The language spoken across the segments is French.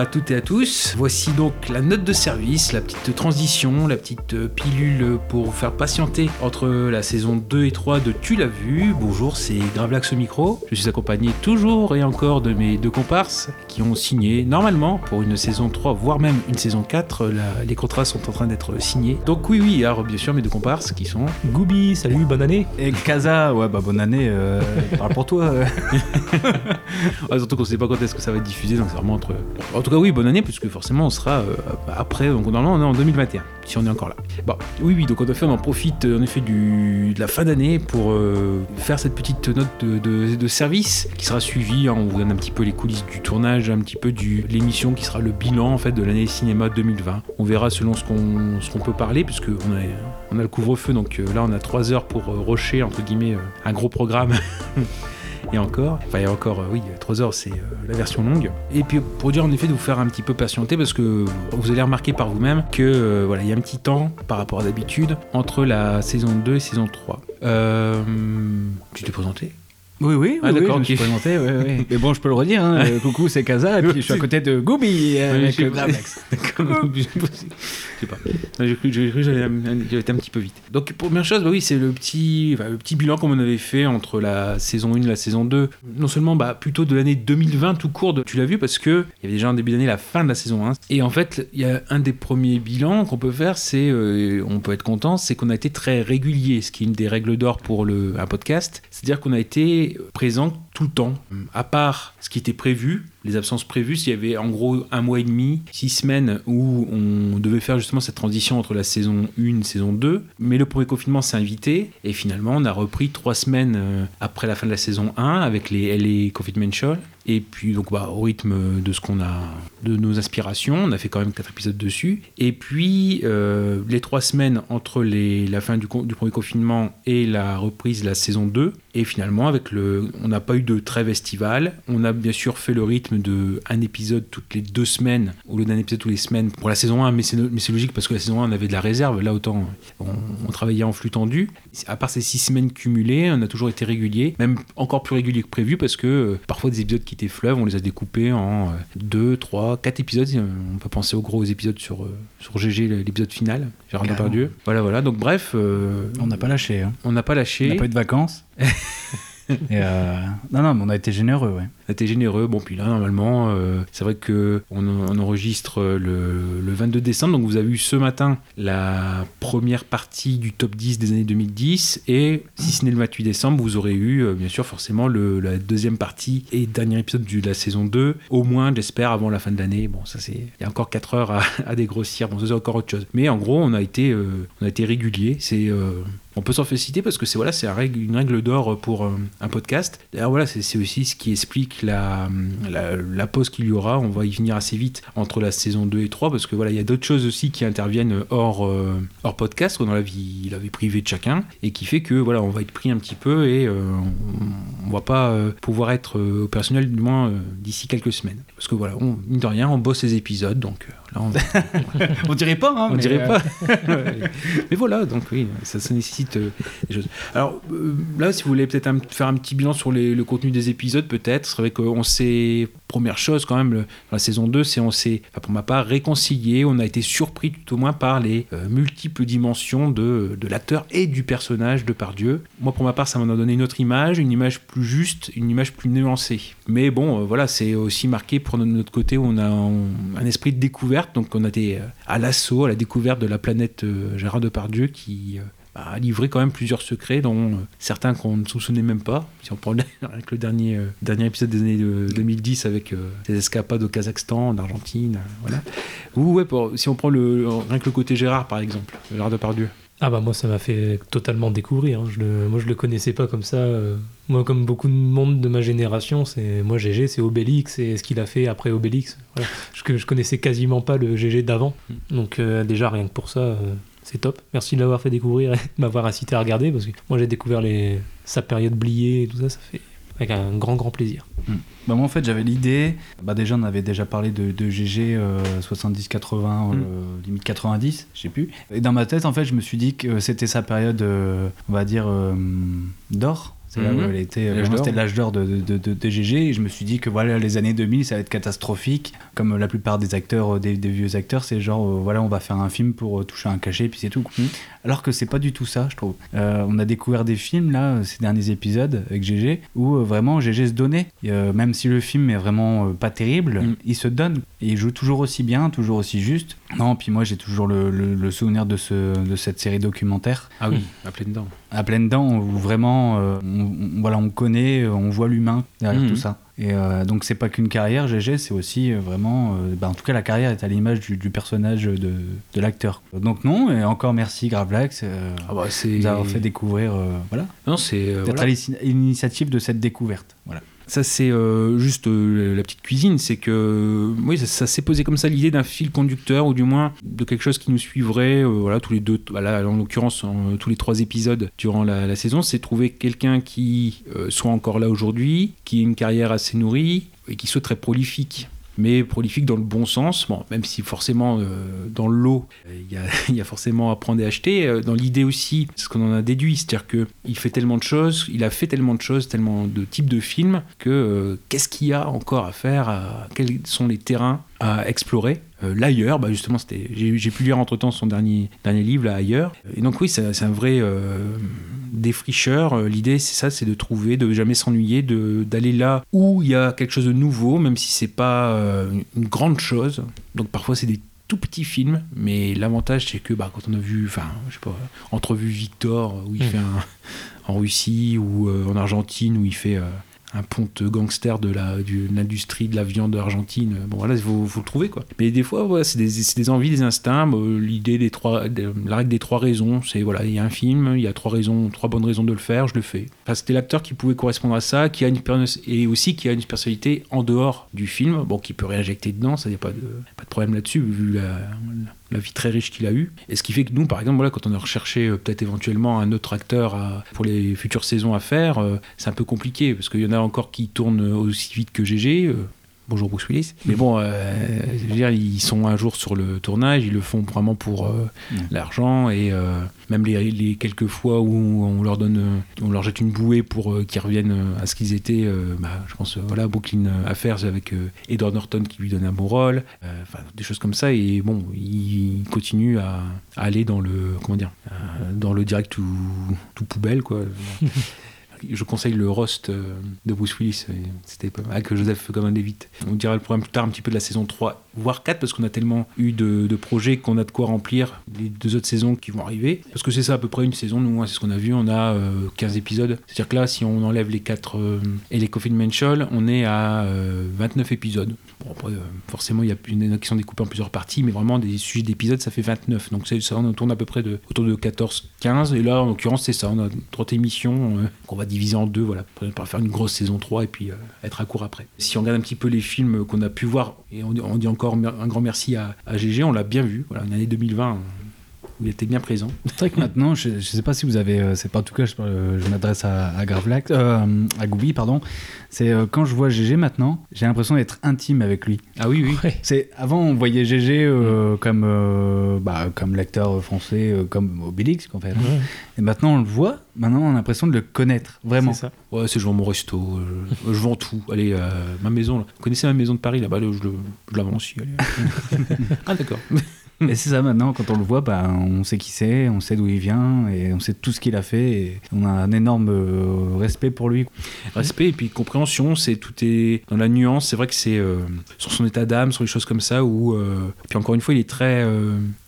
à toutes et à tous. Voici donc la note de service, la petite transition, la petite euh, pilule pour vous faire patienter entre la saison 2 et 3 de Tu l'as vu. Bonjour, c'est Gravelax au micro. Je suis accompagné toujours et encore de mes deux comparses qui ont signé normalement pour une saison 3, voire même une saison 4. La- les contrats sont en train d'être signés. Donc oui, oui, alors bien sûr mes deux comparses qui sont Gooby, salut, bonne année Et Kaza, ouais, bah bonne année, euh, parle pour toi. euh. Ah, surtout qu'on sait pas quand est-ce que ça va être diffusé, donc c'est vraiment entre. En oui, bonne année, puisque forcément on sera euh, après, donc normalement on est en 2021, si on est encore là. Bon, oui, oui, donc en effet, on en profite euh, en effet de la fin d'année pour euh, faire cette petite note de, service qui sera suivie. hein, on vous donne un petit peu les coulisses du tournage, un petit peu de l'émission qui sera le bilan en fait de l'année cinéma 2020. On verra selon ce qu'on ce peut parler, puisque on a, on a le couvre-feu, donc là on a 3 heures pour euh, rusher entre guillemets un gros programme. Et encore, enfin, et encore, euh, oui, 3 heures, c'est euh, la version longue. Et puis, pour dire en effet de vous faire un petit peu patienter, parce que vous allez remarquer par vous-même que, euh, voilà, il y a un petit temps par rapport à d'habitude entre la saison 2 et saison 3. Euh, tu t'es présenté? Oui, oui, Ah, oui, oui, d'accord, je me suis présenté, ouais. Mais bon, je peux le redire, hein, euh, coucou, c'est Kaza, et puis je suis à côté de Gooby euh, avec euh, Gravelax. D'accord, je sais pas. J'ai cru, que j'allais j'allais été un petit peu vite. Donc, première chose, bah oui, c'est le petit, enfin, le petit bilan qu'on avait fait entre la saison 1 et la saison 2. Non seulement bah, plutôt de l'année 2020 tout court, de- tu l'as vu, parce que il y avait déjà en début d'année la fin de la saison 1. Et en fait, il y a un des premiers bilans qu'on peut faire, c'est, euh, on peut être content, c'est qu'on a été très régulier, ce qui est une des règles d'or pour le, un podcast. C'est-à-dire qu'on a été présent tout le temps, à part ce qui était prévu, les absences prévues, s'il y avait en gros un mois et demi, six semaines où on devait faire justement cette transition entre la saison 1 et saison 2. Mais le premier confinement s'est invité et finalement on a repris trois semaines euh, après la fin de la saison 1 avec les LA Confinement Show. Et puis donc bah, au rythme de ce qu'on a, de nos aspirations, on a fait quand même quatre épisodes dessus. Et puis euh, les trois semaines entre les, la fin du, du premier confinement et la reprise de la saison 2. Et finalement, avec le, on n'a pas eu de trêve estivale. On a bien sûr fait le rythme de un épisode toutes les deux semaines au lieu d'un épisode toutes les semaines pour la saison 1. Mais c'est, mais c'est logique parce que la saison 1, on avait de la réserve. Là, autant on, on travaillait en flux tendu. À part ces six semaines cumulées, on a toujours été régulier, même encore plus régulier que prévu parce que euh, parfois des épisodes qui étaient fleuves, on les a découpés en euh, deux, trois, quatre épisodes. Euh, On peut penser aux gros épisodes sur, euh, sur GG, l'épisode final. Gérard. Depardieu. Voilà, voilà. Donc bref, euh, On n'a pas lâché, hein. on n'a pas on lâché. n'a pas eu de vacances. Euh, Non, non, mais on a été généreux, ouais. On a été généreux. Bon, puis là, normalement, euh, c'est vrai que on, enregistre le, le 22 décembre. Donc, vous avez eu ce matin la première partie du top 10 des années 2010. Et si ce n'est le 28 décembre, vous aurez eu, euh, bien sûr, forcément, la deuxième partie et dernier épisode de la saison 2. Au moins, j'espère, avant la fin de l'année. Bon, ça, c'est. Il y a encore 4 heures à, à dégrossir. Bon, ça, c'est encore autre chose. Mais en gros, on a été, euh, on a été régulier. C'est. On peut s'en féliciter parce que c'est voilà, c'est une règle d'or pour euh, un podcast. D'ailleurs, voilà, c'est aussi ce qui explique la, pause qu'il y aura. On va y venir assez vite entre la saison 2 et 3 parce que voilà, il y a d'autres choses aussi qui interviennent hors, euh, podcast, dans la vie, privée de chacun et qui fait que voilà, on va être pris un petit peu et euh, on, on va pas pouvoir être opérationnel du moins d'ici quelques semaines. Parce que voilà, on, mine de rien, on bosse les épisodes donc là on, On dirait pas, hein. on mais, dirait euh, pas. mais voilà, donc oui, ça, ça nécessite euh, des choses. Alors euh, là, si vous voulez peut-être un- faire un petit bilan sur les- le contenu des épisodes, peut-être, c'est vrai qu'on s'est. Première chose quand même, le- dans la saison 2, c'est on s'est, enfin, pour ma part, réconcilié. On a été surpris tout au moins par les multiples dimensions de, de l'acteur et du personnage de Pardieu. Moi, pour ma part, ça m'en a donné une autre image, une image plus juste, une image plus nuancée. Mais bon, voilà, c'est aussi marqué pour notre- côté où on a un, un esprit de découverte. Donc, on a euh, à l'assaut, à la découverte de la planète euh, Gérard Depardieu qui euh, a livré quand même plusieurs secrets, dont certains qu'on ne soupçonnait même pas. Si on prend avec le dernier, dernier épisode des années euh, 2010 avec ses escapades au Kazakhstan, en Argentine, voilà. Ou ouais, si on prend le, rien que le côté Gérard par exemple, Gérard Depardieu. Ah bah moi ça m'a fait totalement découvrir. hein. Je le, moi je le connaissais pas comme ça. euh. Moi comme beaucoup de monde de ma génération, c'est moi GG c'est Obélix et ce qu'il a fait après Obélix. Voilà. Je, je connaissais quasiment pas le GG d'avant. Donc euh, déjà rien que pour ça euh, c'est top. Merci de l'avoir fait découvrir et de m'avoir incité à regarder parce que moi j'ai découvert les, sa période bliée et tout ça, ça fait avec un grand grand plaisir. Bah, moi en fait j'avais l'idée, bah déjà on avait déjà parlé de, de GG euh, 70-80, euh, limite 90, je sais plus. Et dans ma tête en fait je me suis dit que c'était sa période, euh, on va dire, d'or. C'est là où Mhm. elle était, c'était l'âge d'or de, de, de- de GG et je me suis dit que voilà les années 2000 ça va être catastrophique comme la plupart des acteurs, des, des vieux acteurs c'est genre euh, voilà on va faire un film pour toucher un cachet puis c'est tout. Alors que c'est pas du tout ça je trouve. Euh, on a découvert des films là euh, ces derniers épisodes avec GG où euh, vraiment GG se donnait. Et, euh, même si le film est vraiment euh, pas terrible, Mm. il se donne. Et il joue toujours aussi bien, toujours aussi juste. Non, puis moi j'ai toujours le, le- le souvenir de, ce, de cette série documentaire Ah oui, à pleine dents. à pleines dents où vraiment euh, on, on- voilà, on connaît, euh, on voit l'humain derrière Mhm. tout ça. Et euh, donc c'est pas qu'une carrière, GG, c'est aussi euh, vraiment, euh, bah, en tout cas la carrière est à l'image du, du personnage de, de l'acteur. Donc non, et encore merci Gravelax euh, Ah bah, c'est. de nous avoir fait découvrir, euh, voilà, Non, c'est. d'être voilà. à l'ini- l'initiative de cette découverte. Voilà. Ça, c'est euh, juste euh, la petite cuisine. C'est que, oui, ça, s'est posé comme ça l'idée d'un fil conducteur, ou du moins de quelque chose qui nous suivrait, euh, voilà, tous les deux, voilà, en l'occurrence, en, euh, tous les trois épisodes durant la, la saison. C'est trouver quelqu'un qui euh, soit encore là aujourd'hui, qui ait une carrière assez nourrie et qui soit très prolifique. Mais prolifique dans le bon sens, même si forcément euh, dans le lot, euh, il y, a, forcément à prendre et acheter. Euh, Dans l'idée aussi, c'est ce qu'on en a déduit, c'est-à-dire qu'il fait tellement de choses, il a fait tellement de choses, tellement de types de films, que qu'est-ce qu'il y a encore à faire? Quels sont les terrains à explorer Euh, L'ailleurs, bah justement, c'était, j'ai, pu lire entre-temps son dernier, dernier livre, là, Ailleurs. Et donc oui, c'est, un vrai euh, défricheur. Euh, L'idée, c'est ça, c'est de trouver, de jamais s'ennuyer, de, d'aller là où il y a quelque chose de nouveau, même si c'est pas euh, une grande chose. Donc parfois, c'est des tout petits films, mais l'avantage, c'est que bah, quand on a vu, enfin, je sais pas, entrevue Victor, où il Mm. fait un, en Russie ou en Argentine, où il fait un ponte gangster de de l'industrie de la viande argentine. Bon, voilà, faut le trouver, quoi. Mais des fois, voilà, c'est des, des envies, des instincts. L'idée des trois, la règle des trois raisons, c'est voilà, il y a un film, il y a trois raisons, trois bonnes raisons de le faire, je le fais. Enfin, c'était l'acteur qui pouvait correspondre à ça, qui a une et aussi qui a une personnalité en dehors du film, bon, qui peut réinjecter dedans, ça y a pas de, pas de problème là-dessus, vu la vie très riche qu'il a eue. Et ce qui fait que nous, par exemple, quand on a recherché euh, peut-être éventuellement un autre acteur pour les futures saisons à faire, euh, c'est un peu compliqué parce qu'il y en a encore qui tournent aussi vite que GG. Bonjour Bruce Willis. Mais bon, euh, je veux dire, ils sont un jour sur le tournage, ils le font vraiment pour euh, l'argent et euh, même les, les quelques fois où on leur donne, on leur jette une bouée pour qu'ils reviennent à ce qu'ils étaient. bah, je pense, voilà, Brooklyn Affairs avec Edward Norton qui lui donne un bon rôle, enfin des choses comme ça. Et bon, il continue à, à aller dans le, comment dire, dans le direct tout, tout poubelle quoi. Je conseille le roast euh, de Bruce Willis, c'était pas mal, avec Joseph Gordon Levitt. On dira le problème plus tard un petit peu de la saison 3, voire 4, parce qu'on a tellement eu de, projets qu'on a de quoi remplir les deux autres saisons qui vont arriver. Parce que c'est ça à peu près une saison, nous, hein, c'est ce qu'on a vu, on a euh, 15 épisodes. C'est-à-dire que là, si on enlève les 4 et les Coffin Menschel, on est à euh, 29 épisodes. Bon, euh, forcément, il y a il y en qui sont découpés en plusieurs parties, mais vraiment, des sujets d'épisodes, ça fait 29. Donc ça, on tourne à peu près autour de 14-15. Et là, en l'occurrence, c'est ça, on a 30 émissions euh, qu'on va diviser en deux, voilà, pour faire une grosse saison 3 et puis euh, être à court après. Si on regarde un petit peu les films qu'on a pu voir, et on, dit- encore un grand merci à, à GG, on l'a bien vu, voilà, une année 2020 où il était bien présent. C'est vrai que maintenant, je, je sais pas si vous avez, euh, c'est pas en tout cas, je, je m'adresse à, à Gravelax, euh, à Goubi, pardon. C'est euh, quand je vois GG maintenant, j'ai l'impression d'être intime avec lui. Ah oui, oui. Ouais. C'est avant on voyait GG euh, comme euh, bah, comme l'acteur français, euh, comme Obélix en fait. Ouais, Et maintenant on le voit, maintenant on a l'impression de le connaître vraiment. c'est ça. Ouais, c'est je vends mon resto, euh, je, je vends tout. Allez, euh, ma maison, là. vous connaissez ma maison de Paris là-bas, là, je, je la vends aussi. allez. ah d'accord. Et c'est ça maintenant, quand on le voit, bah, on sait qui c'est, on sait d'où il vient et on sait tout ce qu'il a fait et on a un énorme euh, respect pour lui. Respect et puis compréhension, c'est tout est dans la nuance. C'est vrai que c'est euh, sur son état d'âme, sur les choses comme ça. Où euh, puis encore une fois, il est très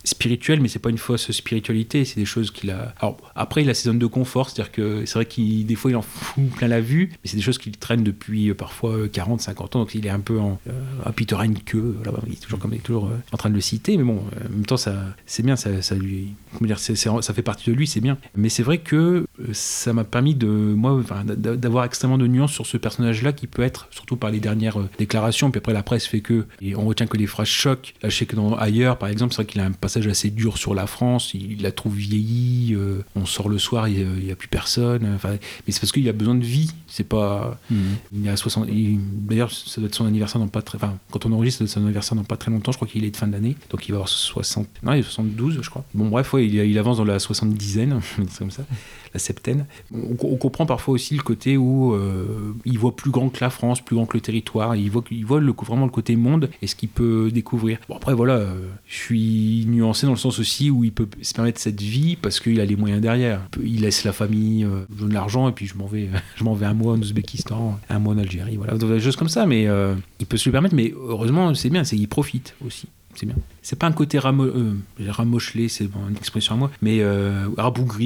spirituel, mais c'est pas une fausse spiritualité. C'est des choses qu'il a. Alors après, il a ses zones de confort, c'est-à-dire que c'est vrai qu'il des fois il en fout plein la vue, mais c'est des choses qu'il traîne depuis parfois euh, 40, 50 ans. Donc il est un peu en euh, Peter Heineke, là il est toujours comme toujours en train de le citer, mais bon. En même temps, ça, c'est bien, ça, ça lui, comment dire, c'est- ça fait partie de lui, c'est bien. Mais c'est vrai que euh, ça m'a permis de, moi, enfin, d'avoir extrêmement de nuances sur ce personnage-là qui peut être, surtout par les dernières euh, déclarations. Puis après, la presse fait que, et on retient que les phrases choc. Là, je sais que dans ailleurs, par exemple, c'est vrai qu'il a un passage assez dur sur la France. Il, il la trouve vieillie. euh, on sort le soir, il n'y a, plus personne. Enfin, mais c'est parce qu'il a besoin de vie. C'est pas. Mhm. Il a 60. il- D'ailleurs, ça doit être son anniversaire dans pas très. Enfin, quand on enregistre, ça doit être son anniversaire dans pas très longtemps. Je crois qu'il est de fin d'année. Donc il va avoir 60. Non, il est 72, je crois. Bon, bref, il, il avance dans la 70aine, c'est comme ça, la septaine. On, comprend parfois aussi le côté où euh, il voit plus grand que la France, plus grand que le territoire. Il voit, il le, vraiment le côté monde et ce qu'il peut découvrir. Bon, après, voilà, euh, je suis nuancé dans le sens aussi où il peut se permettre cette vie parce qu'il a les moyens derrière. Il Il laisse la famille, euh, je donne l'argent et puis je m'en vais, je vais un mois en Ouzbékistan, un mois en Algérie, voilà, des choses comme ça. Mais euh, il peut se le permettre, mais heureusement, c'est bien, c'est qu'il profite aussi. C'est bien. C'est pas un côté ramo euh, ramochelé, c'est bon, une expression à moi, mais euh,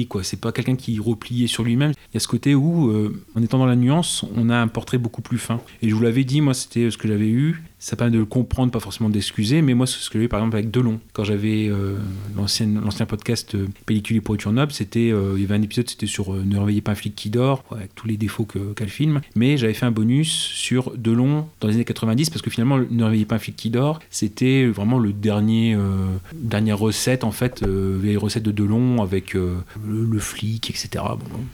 quoi. C'est pas quelqu'un qui est replié sur lui-même. Il y a ce côté où, euh, en étant dans la nuance, on a un portrait beaucoup plus fin. Et je vous l'avais dit, moi, c'était ce que j'avais eu. Ça permet de le comprendre, pas forcément d'excuser, mais moi, ce que j'ai par exemple avec Delon. Quand j'avais euh, l'ancien podcast euh, Pellicule et pourriture noble, euh, il y avait un épisode, c'était sur euh, Ne réveillez pas un flic qui dort, avec tous les défauts qu'a le film. Mais j'avais fait un bonus sur Delon dans les années 90, parce que finalement, Ne réveillez pas un flic qui dort, c'était vraiment le dernier, dernière recette, en fait, les recettes de Delon avec le, flic, etc.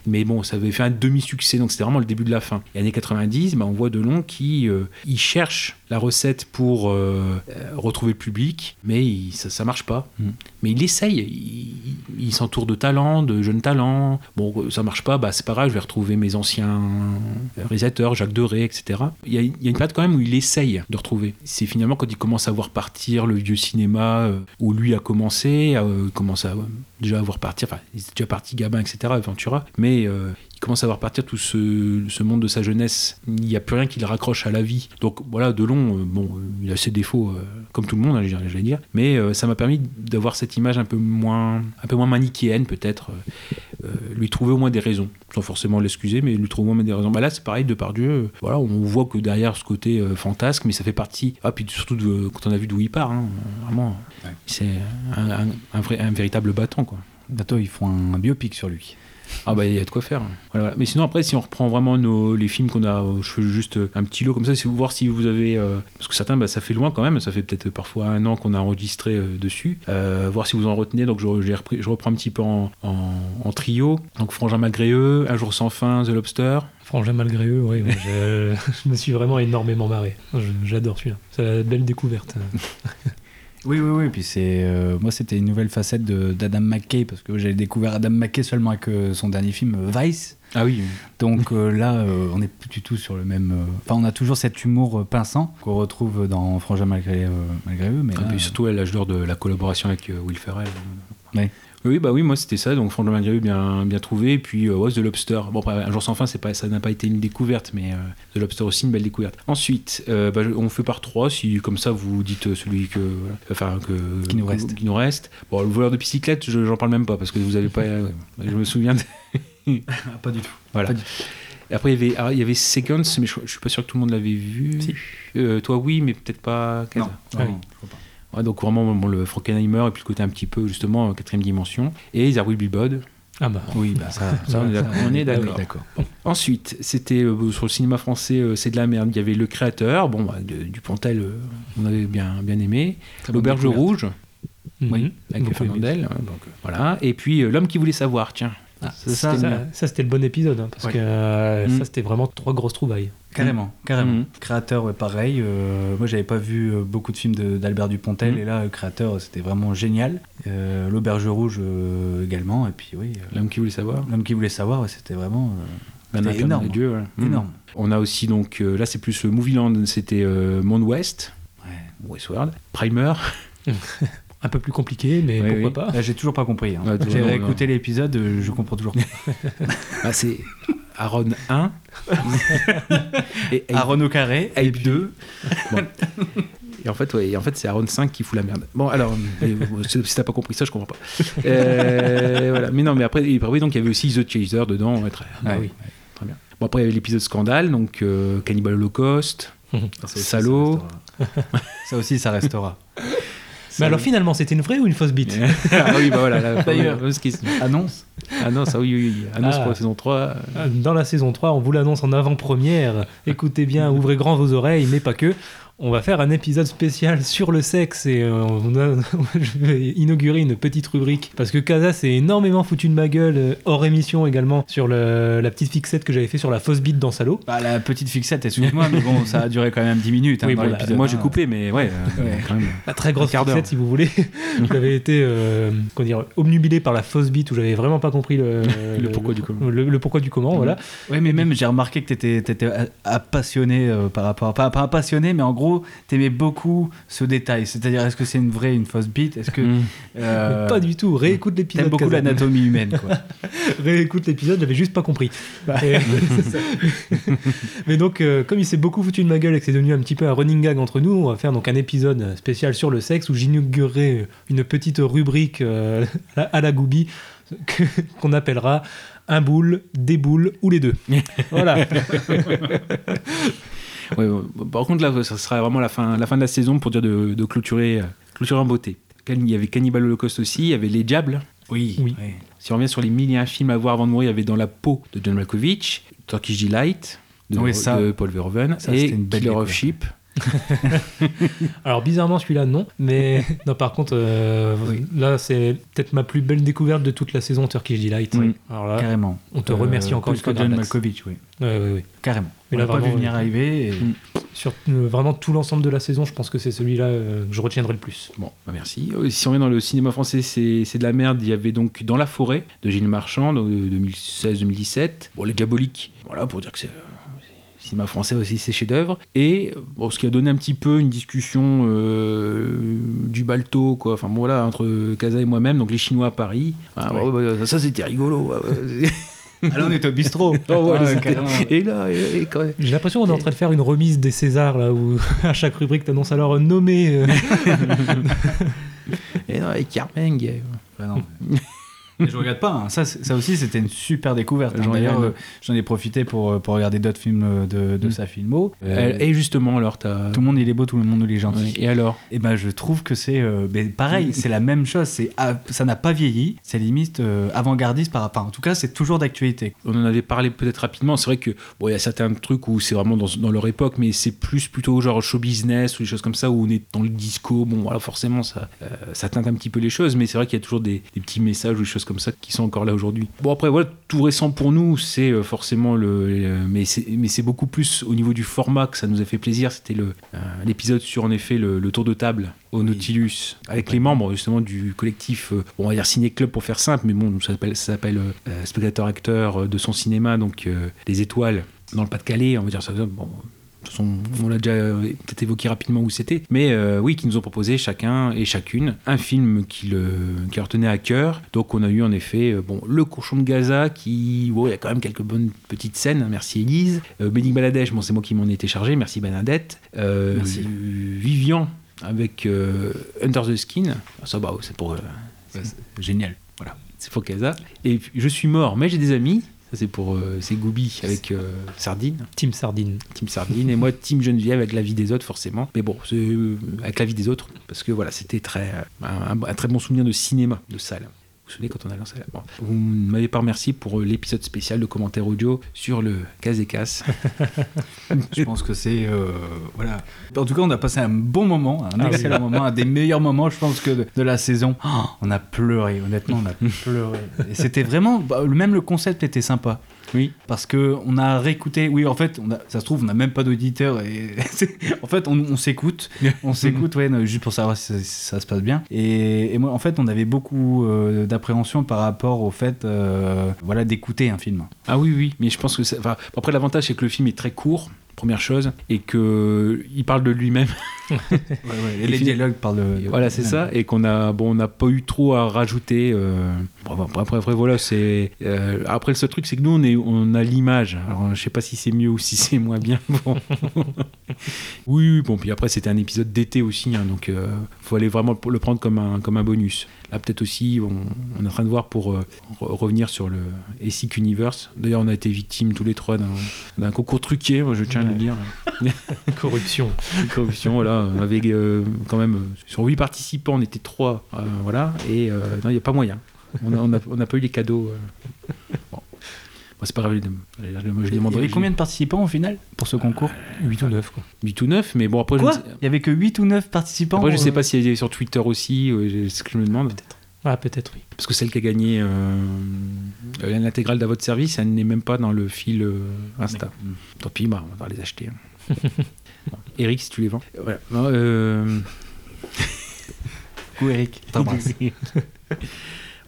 Mais bon, ça avait fait un demi-succès, donc c'était vraiment le début de la fin. Et années 90, bah, on voit Delon qui il cherche la recette pour euh, euh, retrouver le public, mais il- ça, ça marche pas. Mm. Mais il essaye, il, il- il s'entoure de talents, de jeunes talents. Bon, ça marche pas, bah, c'est pas grave, je vais retrouver mes anciens réalisateurs, Jacques Deray, etc. Il y, a, il y a une période quand même où il essaye de retrouver. C'est finalement quand il commence à voir partir le vieux cinéma euh, où lui a commencé, euh, il commence à euh, déjà à voir partir, enfin, il était déjà parti Gabin, etc., Ventura, mais euh, commence à voir partir tout ce, ce monde de sa jeunesse. Il n'y a plus rien qui le raccroche à la vie. Donc voilà, Delon, euh, bon, euh, il a ses défauts, euh, comme tout le monde, hein, j'allais j'allais dire, mais euh, ça m'a permis d'avoir cette image un peu moins, un peu moins manichéenne, peut-être. euh, lui trouver au moins des raisons, sans forcément l'excuser, mais lui trouver au moins des raisons. Bah là, c'est pareil, de par Dieu, voilà, on voit que derrière ce côté euh, fantasque, mais ça fait partie. Ah, puis surtout de- quand on a vu d'où il part, hein, vraiment, Ouais. c'est un, un- un vrai, un véritable battant, quoi. Bientôt, ils font un biopic sur lui. Ah bah il y a de quoi faire. Voilà, voilà. Mais sinon après si on reprend vraiment nos, les films qu'on a, je fais juste euh, un petit lot comme ça, si vous voir si vous avez, euh, parce que certains bah, ça fait loin quand même, ça fait peut-être parfois un an qu'on a enregistré euh, dessus, Euh, voir si vous en retenez. Donc je, repris- je reprends un petit peu en, en- en trio. Donc Frangin malgré eux, Un jour sans fin, The Lobster. Frangin malgré eux, oui, je, je me suis vraiment énormément marré. J'adore celui-là. C'est la belle découverte. Oui, oui, oui. Puis c'est, euh, moi, c'était une nouvelle facette de- d'Adam McKay parce que j'avais découvert Adam McKay seulement avec euh, son dernier film euh, Vice. Ah oui. Donc euh, là, on n'est plus du tout sur le même. Enfin, on a toujours cet humour pinçant qu'on retrouve dans Frangin malgré, malgré eux, mais Et là, puis surtout à l'âge d'or de la collaboration avec Will Ferrell. Ouais. Oui, bah oui, moi c'était ça, donc Frangin malgré bien, bien trouvé. Et puis euh, ouais, The Lobster. Bon, après, Un jour sans fin, pas, ça n'a pas été une découverte, mais euh, The Lobster aussi, une belle découverte. Ensuite, euh, bah, on fait par trois, si comme ça vous dites euh, celui que. voilà, enfin, que, Qui nous reste. Qui nous reste. Bon, le voleur de bicyclette, je- j'en parle même pas, parce que vous avez pas. ouais, je me souviens de. Ah, pas du tout. Voilà. Pas du Et après, il y avait, alors, il y avait Seconds, mais je, je suis pas sûr que tout le monde l'avait vu. Si. Euh, toi, oui, mais peut-être pas. Kaza. Non, Ah non, oui. faut pas. Ouais, donc vraiment bon, le Frankenheimer et puis le côté un petit peu justement euh, quatrième dimension et Be Blood. Ah bah, Oui, bah ça, Ça, on est d'accord. On est oui, d'accord. d'accord. Ensuite, c'était euh, sur le cinéma français, euh, c'est de la merde. Il y avait le créateur, bon, bah, de- Dupontel, euh, on avait bien bien aimé. L'auberge rouge mhm. avec. Fernandel, hein, donc voilà. Et puis l'homme qui voulait savoir, tiens. Ah, Ça, ça, c'était le bon épisode, hein, parce Ouais. que euh, Mm. ça, c'était vraiment trois grosses trouvailles. Carrément, carrément. Mhm. Créateur, ouais, pareil. euh, moi, j'avais pas vu euh, beaucoup de films d'Albert Dupontel, et là, créateur, c'était vraiment génial. Euh, L'auberge rouge euh, également, et puis oui, euh, L'homme qui voulait savoir. l'homme qui voulait savoir, ouais, c'était vraiment euh, C'était énorme. Dieu, ouais. Énorme. On a aussi donc euh, là c'est plus le Movieland, c'était euh, Monde Ouest, Ouais. Westworld, Primer. Un peu plus compliqué, mais Oui, pourquoi oui. pas Là, j'ai toujours pas compris. hein. Ouais, j'ai réécouté l'épisode, euh, je comprends toujours. pas. Ah, c'est Aaron 1 et Abe, Aaron au carré, Abe 2. Bon. Et en fait, ouais, et en fait c'est Aaron 5 qui fout la merde. Bon, alors, mais, euh, si t'as pas compris ça, je comprends pas. Euh, voilà. Mais non, mais après, après, oui, donc il y avait aussi The Chaser dedans. ouais, très, Ah ouais, oui. très bien. Bon, après, il y avait l'épisode Scandale, donc euh, Cannibal Holocaust. Ça aussi, Salaud. Ça, restera. Ça aussi, ça restera. Mais alors finalement, c'était une vraie ou une fausse bite ah oui, bah voilà, la D'ailleurs. fameuse question. Annonce Ah oui, oui, oui. Annonce Ah. pour la saison 3. Ah, Dans la saison 3, on vous l'annonce en avant-première. Écoutez bien, ouvrez grand vos oreilles, mais pas que. On va faire un épisode spécial sur le sexe et euh, on a- je vais inaugurer une petite rubrique parce que Kaza s'est énormément foutu de ma gueule euh, hors émission également sur le- la petite fixette que j'avais fait sur la fausse bite dans Salo. Bah, la petite fixette, excuse-moi, mais bon, ça a duré quand même 10 minutes. hein, Oui, dans bon, l'épisode, Moi j'ai coupé, mais ouais, euh, Ouais. quand même. La très grosse fixette si vous voulez. j'avais été euh, comment dire, obnubilé par la fausse bite où j'avais vraiment pas compris le, Le pourquoi du comment. Le, le pourquoi du comment, voilà. Ouais, mais même j'ai remarqué que t'étais étais passionné euh, par rapport. Pas, pas passionné, mais en gros, t'aimais beaucoup ce détail. C'est-à-dire, est-ce que c'est une vraie, une fausse bite? Est-ce que. Mm. euh, Pas du tout. Réécoute l'épisode. T'aimes beaucoup l'anatomie humaine, quoi. réécoute l'épisode, j'avais juste pas compris. Et-. Mais donc, euh, comme il s'est beaucoup foutu de ma gueule et que c'est devenu un petit peu un running gag entre nous, on va faire donc un épisode spécial sur le sexe où j'inaugurerai une petite rubrique euh, à la- à la Goubi que- qu'on appellera un boule, des boules ou les deux. Voilà. Ouais. Par contre, là, ça sera vraiment la fin, la fin de la saison pour dire de, de clôturer, euh, clôturer en beauté. Il y avait Cannibal Holocaust aussi, il y avait Les Diables. Oui. Oui. ouais. Si on revient sur les mille et un films à voir avant de mourir, il y avait Dans la peau de John Malkovich, Turkish Delight de, Oui, ça- de Paul Verhoeven ça, et c'était une belle Killer of. Sheep. Alors bizarrement celui-là non, mais non par contre euh, Oui. là c'est peut-être ma plus belle découverte de toute la saison Turkish Delight. Oui. Alors là, Carrément. on te remercie encore plus une que fois, John. Malkovich, oui. ouais, ouais, ouais. Carrément. Mais On là, pas vu vraiment, venir euh, arriver. et- Mm. Sur euh, vraiment tout l'ensemble de la saison, je pense que c'est celui-là euh, que je retiendrai le plus. Bon, bah merci. Euh, Si on revient dans le cinéma français, c'est de la merde. Il y avait donc Dans la forêt de Gilles Marchand, donc, de 2016-2017. Bon, Les Diaboliques, voilà, pour dire que c'est. Euh, Cinéma français aussi, c'est chef-d'œuvre. Et euh, bon, ce qui a donné un petit peu une discussion euh, du balto, quoi. Enfin, bon, voilà, entre Casa et moi-même, donc les Chinois à Paris. Ah, Ouais. ouais, ouais, ça, c'était rigolo. ouais, ouais. Ah là, on est au bistrot. Oh, ouais, Ah, carrément. et là, et, et quand. J'ai l'impression qu'on est en train de faire une remise des Césars là où à chaque rubrique t'annonces alors nommé. euh, Et non, avec Carmen, y a- Bah non. Mais je regarde pas. hein. Ça, ça aussi, c'était une super découverte. hein. J'en ai D'ailleurs, euh, j'en ai profité pour, euh, pour regarder d'autres films euh, de, de Mm. sa filmo. Euh, Et justement, alors, tout le monde il est beau, tout le monde il est gentil. Ouais, Et alors Et ben je trouve que c'est euh, ben, pareil, c'est la même chose. C'est ah, ça n'a pas vieilli. C'est limite avant-gardiste par rapport. En tout cas, c'est toujours d'actualité. On en avait parlé peut-être rapidement. C'est vrai que bon, il y a certains trucs où c'est vraiment dans, dans leur époque, mais c'est plus plutôt genre show business ou des choses comme ça où on est dans le disco. Bon, voilà, forcément, ça, ça teinte un petit peu les choses, mais c'est vrai qu'il y a toujours des, des petits messages ou des choses comme ça qui sont encore là aujourd'hui. Bon, après, voilà, tout récent pour nous, c'est euh, forcément le. le- mais c'est mais c'est beaucoup plus au niveau du format que ça nous a fait plaisir. C'était le euh, l'épisode sur en effet le, le tour de table au Nautilus avec les membres justement du collectif, euh, bon, on va dire Ciné Club pour faire simple, mais bon, ça s'appelle, ça s'appelle euh, spectateur-acteur euh, de son cinéma, donc euh, les étoiles dans le Pas-de-Calais, on va dire ça. Bon, façon, on l'a déjà euh, peut-être évoqué rapidement où c'était, mais euh, oui, qui nous ont proposé chacun et chacune un film qui, le, qui leur tenait à cœur. Donc on a eu en effet euh, bon, Le Cochon de Gaza, qui, bon, il y a quand même quelques bonnes petites scènes, hein, merci Élise. Euh, Baladèche, bon, c'est moi qui m'en ai été chargé, merci Bernadette. Euh, Merci. Vivian avec Under the Skin, Ah, ça bah, c'est pour... Génial. voilà, c'est pour Casa. Et je suis mort, mais j'ai des amis. C'est pour euh, c'est Goubi avec euh, Sardine, Team Sardine. Team Sardine, et moi, Team Geneviève avec la vie des autres, forcément. Mais bon, euh, avec la vie des autres, parce que voilà, c'était très, un, un très bon souvenir de cinéma, de salle. Vous vous souvenez quand on a lancé la... bon. Vous ne m'avez pas remercié pour euh, l'épisode spécial de commentaires audio sur le Cas et Casse. Je pense que c'est euh, voilà. En tout cas, on a passé un bon moment, un Ah oui. excellent moment, un des meilleurs moments, je pense que de, de la saison. Oh, on a pleuré, honnêtement, on a pleuré. Et c'était vraiment, bah, même le concept était sympa. Oui. Parce que on a réécouté. Oui, en fait, on a, ça se trouve, on n'a même pas d'auditeur. Et en fait, on, s'écoute, on s'écoute, ouais, juste pour savoir si ça, si ça se passe bien. Et, et moi, en fait, on avait beaucoup euh, d'appréhension par rapport au fait, euh, voilà, d'écouter un film. Ah oui, oui, mais je pense que ça... après l'avantage c'est que le film est très court, première chose, et que il parle de lui-même. Ouais, ouais, et les dialogues parlent de. Voilà, c'est ça, et qu'on a, bon, on n'a pas eu trop à rajouter. euh, bon, bon, après, après, voilà, c'est. euh, après, le seul truc, c'est que nous, on, est, on a l'image. Alors, je sais pas si c'est mieux ou si c'est moins bien. Bon. oui, bon, puis après, c'était un épisode d'été aussi, hein, donc euh, faut aller vraiment le prendre comme un, comme un bonus. Là, peut-être aussi, on, on est en train de voir pour euh, re- revenir sur le ESIC Universe. D'ailleurs, on a été victime tous les trois d'un concours truqué, moi, je tiens à le dire. Corruption. corruption. Voilà, avait euh, quand même euh, sur 8 participants, on était 3, voilà, et non, il n'y a pas moyen. On n'a pas eu les cadeaux. Euh. C'est pas grave, je, je, je Il y demanderai avait combien de participants au final pour ce concours 8 ou 9, quoi. 8 ou 9, mais bon, après, je Quoi ne sais, Il y avait que 8 ou 9 participants après, je sais euh, pas s'il y a sur Twitter aussi, euh, c'est ce que je me demande. Ah, peut-être, oui. Parce que celle qui a gagné euh, l'intégrale d'à votre service, elle n'est même pas dans le fil euh, Insta. Mm. Tant pis, bah, on va les acheter. hein. Bon. Eric, si tu les vends. Voilà. Non, euh, Coucou Eric.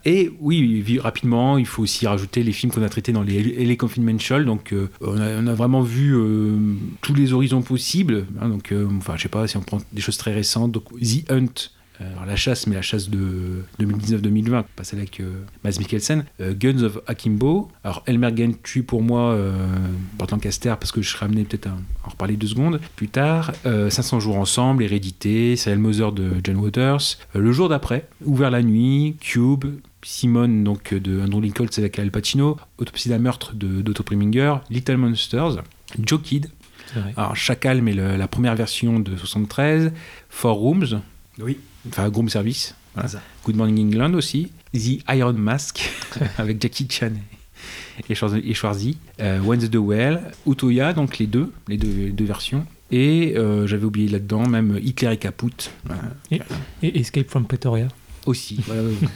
Et oui, rapidement, il faut aussi rajouter les films qu'on a traités dans les LA Confinement Show. Donc, euh, on, a, vraiment vu euh, tous les horizons possibles. hein. donc, euh, enfin, je sais pas si on prend des choses très récentes. Donc, The Hunt. euh, alors, la chasse, mais la chasse de 2019-2020, pas celle avec euh, Mads Mikkelsen. Guns of Akimbo. Alors, Elmer Gantry pour moi, euh, Lancaster, parce que je serais amené peut-être à en reparler deux secondes plus tard. Euh, 500 jours ensemble, Hérédité, Serial Mother de John Waters. Le jour d'après, Ouvert la nuit, Cube, Simone donc de Andrew Lincoln, c'est avec Al Pacino, Autopsie d'un meurtre de d'Otto Preminger, Little Monsters, Joe Kid, alors Chacal mais le- la première version de 73, Four Rooms, Oui. enfin Groom Service, voilà. C'est ça. Good Morning England aussi, The Iron Mask. Avec Jackie Chan et Schwarz- et Schwarzy, euh, When's the Well, Utoya, donc les deux, les deux, les deux versions. Et euh, j'avais oublié là-dedans même Hitler et Caput. Voilà, Et Escape from Pretoria. Aussi. Voilà, ouais, ouais.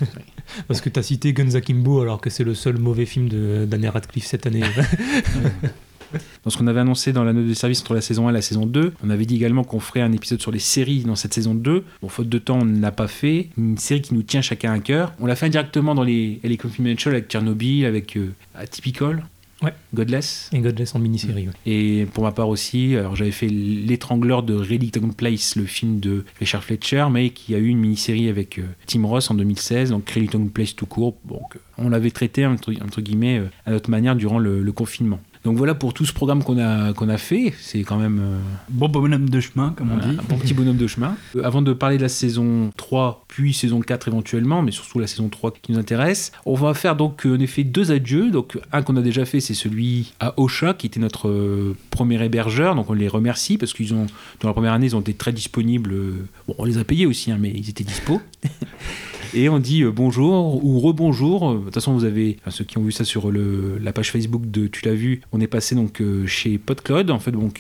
Parce que t'as cité Guns Akimbo alors que c'est le seul mauvais film de Daniel Radcliffe cette année. Dans ce qu'on avait annoncé dans la note de service entre la saison 1 et la saison 2, on avait dit également qu'on ferait un épisode sur les séries dans cette saison 2. Bon, faute de temps, on ne l'a pas fait. Une série qui nous tient chacun à cœur. On l'a fait directement dans les, les Confidential avec Tchernobyl, avec euh, Atypical, Ouais. Godless. Et Godless en mini-série. ouais. Et pour ma part aussi, alors j'avais fait L'étrangleur de Reddington Place, le film de Richard Fletcher, mais qui a eu une mini-série avec euh, Tim Ross en 2016, donc Reddington Place tout court. Donc euh, on l'avait traité entre, entre guillemets euh, à notre manière durant le, le confinement. Donc voilà pour tout ce programme qu'on a, qu'on a fait. C'est quand même euh, Bon bonhomme de chemin, comme on dit. un bon petit bonhomme de chemin. Euh, avant de parler de la saison 3, puis saison 4 éventuellement, mais surtout la saison 3 qui nous intéresse, on va faire donc euh, en effet deux adieux. Donc un qu'on a déjà fait, c'est celui à Ocha, qui était notre euh, premier hébergeur. Donc on les remercie parce qu'ils ont, dans la première année, ils ont été très disponibles. Bon, on les a payés aussi, hein, mais ils étaient dispo. Et on dit euh, bonjour ou rebonjour. De toute façon, vous avez, enfin, ceux qui ont vu ça sur la page Facebook de Tu l'as vu, on est passé donc euh, chez PodCloud. En fait, bon,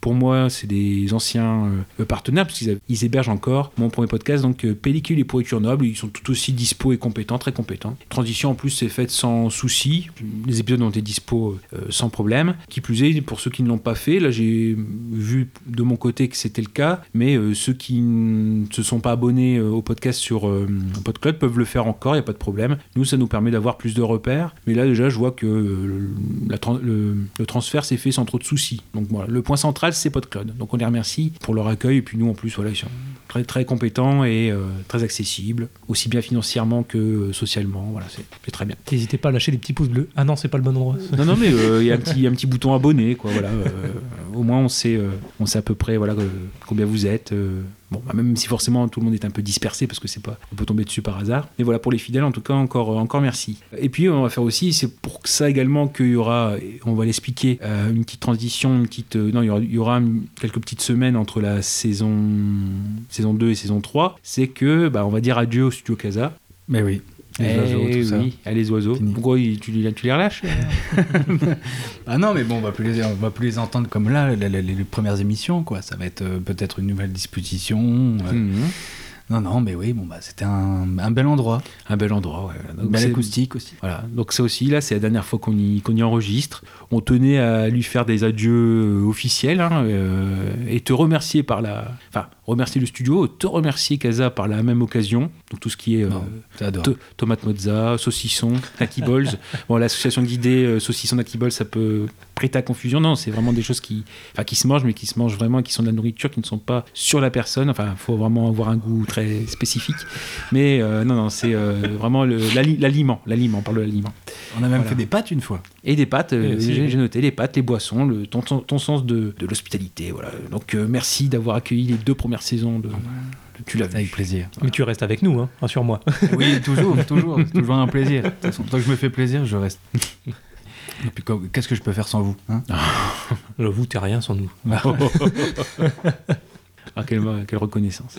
pour moi, c'est des anciens euh, partenaires parce qu'ils hébergent encore mon premier podcast, donc Pellicule et Pourriture Noble. Ils sont tout aussi dispo et compétents, très compétents. Transition en plus, c'est faite sans souci. Les épisodes ont été dispo sans problème. Qui plus est, pour ceux qui ne l'ont pas fait, là j'ai vu de mon côté que c'était le cas, mais ceux qui ne se sont pas abonnés au podcast sur PodCloud peuvent le faire encore, il n'y a pas de problème. Nous, ça nous permet d'avoir plus de repères, mais là déjà, je vois que la le, le transfert s'est fait sans trop de soucis. Donc voilà, le point central, c'est PodCloud. Donc on les remercie pour leur accueil, et puis nous en plus, voilà, ils sont très, très compétents et euh, très accessibles, aussi bien financièrement que euh, socialement. Voilà, c'est très bien. N'hésitez pas à lâcher des petits pouces bleus. Ah non, c'est pas le bon endroit. Non, non, mais euh, il y a un petit, un petit bouton abonné, quoi. Voilà. au moins, on sait, on sait à peu près, voilà, combien vous êtes. Bon, bah, même si forcément tout le monde est un peu dispersé parce que c'est pas, on peut tomber dessus par hasard. Mais voilà, pour les fidèles, en tout cas, encore, euh, encore merci. Et puis, on va faire aussi, c'est pour ça également qu'il y aura, on va l'expliquer, euh, une petite transition, une petite, euh, non, il y aura, il y aura quelques petites semaines entre la saison, saison 2 et saison 3. C'est que, bah, on va dire adieu au studio Casa. Mais oui. Les Eh oiseaux, tout ça. oui, ah, les oiseaux. Fini. Pourquoi tu, les- tu les relâches Ah non, mais bon, on va plus les, on va plus les entendre comme là, les, les- les premières émissions, quoi. Ça va être euh, peut-être une nouvelle disposition. euh, Mhm. Non, non, mais oui, bon, bah, c'était un, un bel endroit. Un bel endroit, ouais. Donc, belle acoustique aussi. Voilà, donc ça aussi, là, c'est la dernière fois qu'on y, enregistre. On tenait à lui faire des adieux euh, officiels hein, euh, et te remercier par la... Enfin, remercier le studio, te remercier, Casa, par la même occasion. Donc tout ce qui est euh, tomate mozza, saucisson, Naki Balls. bon, l'association d'idées euh, saucisson, Naki Balls, ça peut prêter à confusion. Non, c'est vraiment des choses qui, enfin, qui se mangent, mais qui se mangent vraiment, qui sont de la nourriture, qui ne sont pas sur la personne. Enfin, il faut vraiment avoir un goût très spécifique. Mais euh, non, non, c'est euh, vraiment l'aliment. L'aliment, on parle de l'aliment. On a même Voilà. fait des pâtes une fois. Et des pâtes, euh, j'ai noté les pâtes, les boissons, le, ton, ton- ton sens de, de l'hospitalité. Voilà. Donc merci d'avoir accueilli les deux premières saisons de, de Tu l'as vu. Avec plaisir. Mais tu restes avec nous, hein, rassure-moi. Oui, toujours, toujours. C'est toujours un plaisir. De toute façon, tant que je me fais plaisir, je reste. Et puis qu'est-ce que je peux faire sans vous hein? J'avoue, t'es rien sans nous. Ah, quelle, quelle reconnaissance.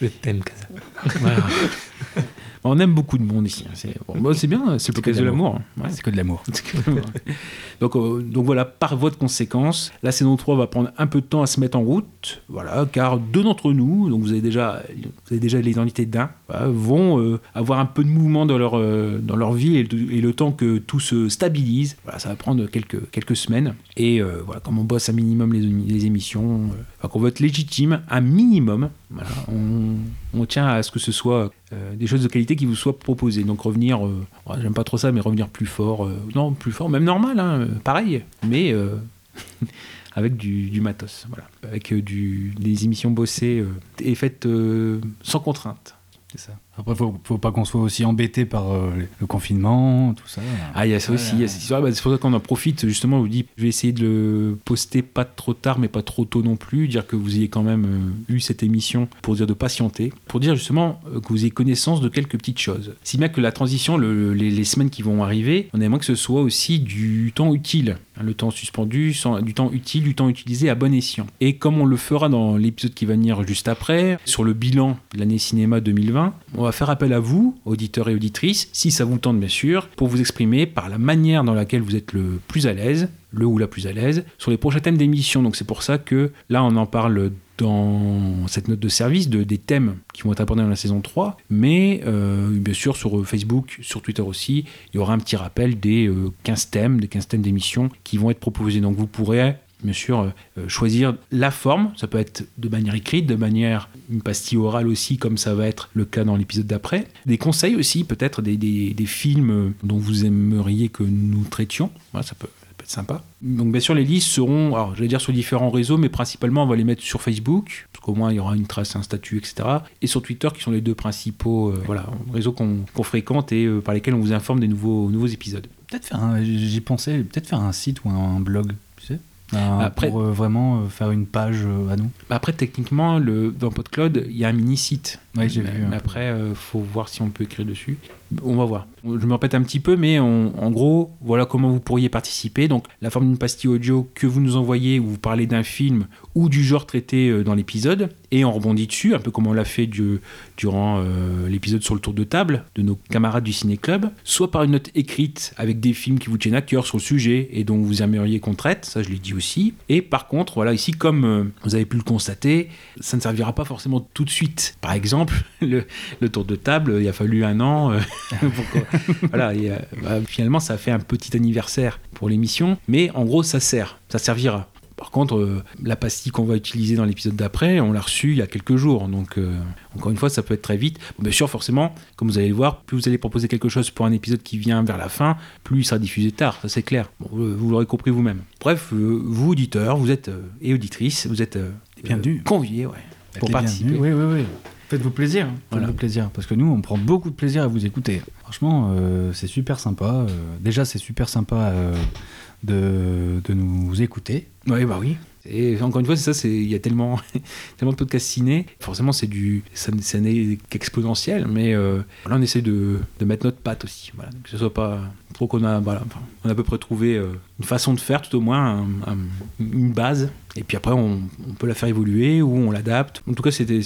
Je t'aime, Kaza. Voilà. On aime beaucoup de monde ici. hein. C'est bon, bah, bien, c'est le que podcast de l'amour. Ouais. C'est que de l'amour. donc, euh, donc voilà, par voie de conséquence, la saison 3 va prendre un peu de temps à se mettre en route, voilà, car deux d'entre nous, donc vous avez déjà, vous avez déjà l'identité d'un, voilà, vont euh, avoir un peu de mouvement dans leur, euh, dans leur vie et, le- et le temps que tout se stabilise, voilà, ça va prendre quelques, quelques semaines. Et voilà, comme on bosse un minimum les, les émissions, qu'on veut être légitime, un minimum, voilà, on, on tient à ce que ce soit euh, des choses de qualité qui vous soient proposées. Donc revenir, euh, j'aime pas trop ça, mais revenir plus fort, euh, non, plus fort, même normal, hein, pareil, mais avec du, du matos, voilà, avec des émissions bossées et faites sans contrainte. C'est ça. Après, faut, faut pas qu'on soit aussi embêté par euh, le confinement, tout ça. Ah, il y a ça aussi, il y a cette histoire. Bah, c'est pour ça qu'on en profite. Justement, je vous dis, je vais essayer de le poster pas trop tard, mais pas trop tôt non plus. Dire que vous ayez quand même euh, eu cette émission pour dire de patienter, pour dire justement euh, que vous ayez connaissance de quelques petites choses. Si bien que la transition, le- les, les semaines qui vont arriver, on aimerait que ce soit aussi du temps utile. Hein, Le temps suspendu, sans- du temps utile, du temps utilisé à bon escient. Et comme on le fera dans l'épisode qui va venir juste après, sur le bilan de l'année cinéma 2020, on va faire appel à vous, auditeurs et auditrices, si ça vous tente bien sûr, pour vous exprimer par la manière dans laquelle vous êtes le plus à l'aise, le ou la plus à l'aise, sur les prochains thèmes d'émission. Donc c'est pour ça que là on en parle dans cette note de service de, des thèmes qui vont être abordés dans la saison 3, mais euh, bien sûr sur euh, Facebook, sur Twitter aussi, il y aura un petit rappel des euh, 15 thèmes, des 15 thèmes d'émission qui vont être proposés. Donc vous pourrez bien sûr euh, euh, choisir la forme, ça peut être de manière écrite, de manière une pastille orale aussi, comme ça va être le cas dans l'épisode d'après. Des conseils aussi, peut-être des, des- des films euh, dont vous aimeriez que nous traitions, Voilà, ça peut, être sympa. Donc bien sûr les listes seront, alors je vais dire sur différents réseaux, mais principalement on va les mettre sur Facebook, parce qu'au moins il y aura une trace, un statut, etc. Et sur Twitter qui sont les deux principaux réseaux qu'on fréquente et par lesquels on vous informe des nouveaux, nouveaux épisodes. Peut-être faire j'y pensais, peut-être faire un site ou un, blog, Un- Après- Pour euh, vraiment euh, faire une page euh, à nous. Bah, Après, techniquement, le, dans PodCloud, il y a un mini-site. Ouais, j'ai mais, vu. après, il faut voir si on peut écrire dessus. On va voir. Je me répète un petit peu, mais en gros, voilà comment vous pourriez participer. Donc, la forme d'une pastille audio que vous nous envoyez, où vous parlez d'un film ou du genre traité euh, dans l'épisode, et on rebondit dessus, un peu comme on l'a fait du- durant euh, l'épisode sur le tour de table de nos camarades du Ciné Club, soit par une note écrite avec des films qui vous tiennent à cœur sur le sujet et dont vous aimeriez qu'on traite, ça je l'ai dit aussi. Et par contre, voilà, ici, comme euh, vous avez pu le constater, ça ne servira pas forcément tout de suite. Par exemple, le, tour de table, il a fallu un an. voilà, et, euh, bah, finalement, ça a fait un petit anniversaire pour l'émission, mais en gros, ça sert, ça servira. Par contre, euh, la pastille qu'on va utiliser dans l'épisode d'après, on l'a reçue il y a quelques jours. Donc, euh, encore une fois, ça peut être très vite. Bon, bien sûr, forcément, comme vous allez le voir, plus vous allez proposer quelque chose pour un épisode qui vient vers la fin, plus il sera diffusé tard. Ça, c'est clair. Bon, vous l'aurez compris vous-même. Bref, vous, auditeurs, vous êtes, et auditrices, vous êtes Bienvenus. conviés ouais, pour Les participer. Oui, oui, oui. Faites-vous plaisir. Voilà. Faites-vous plaisir. Parce que nous, on prend beaucoup de plaisir à vous écouter. Franchement, euh, c'est super sympa. Euh, déjà, c'est super sympa euh, de, de nous écouter. Oui, bah oui. Et encore une fois, c'est ça, c'est il y a tellement, tellement de podcasts ciné. Forcément, c'est du, ça, ça n'est qu'exponentiel, mais euh, là, on essaie de, de mettre notre patte aussi. Voilà, que ce soit pas trop qu'on a, voilà, on a à peu près trouvé euh, une façon de faire, tout au moins un- un- une base. Et puis après, on, on peut la faire évoluer ou on l'adapte. En tout cas, c'était,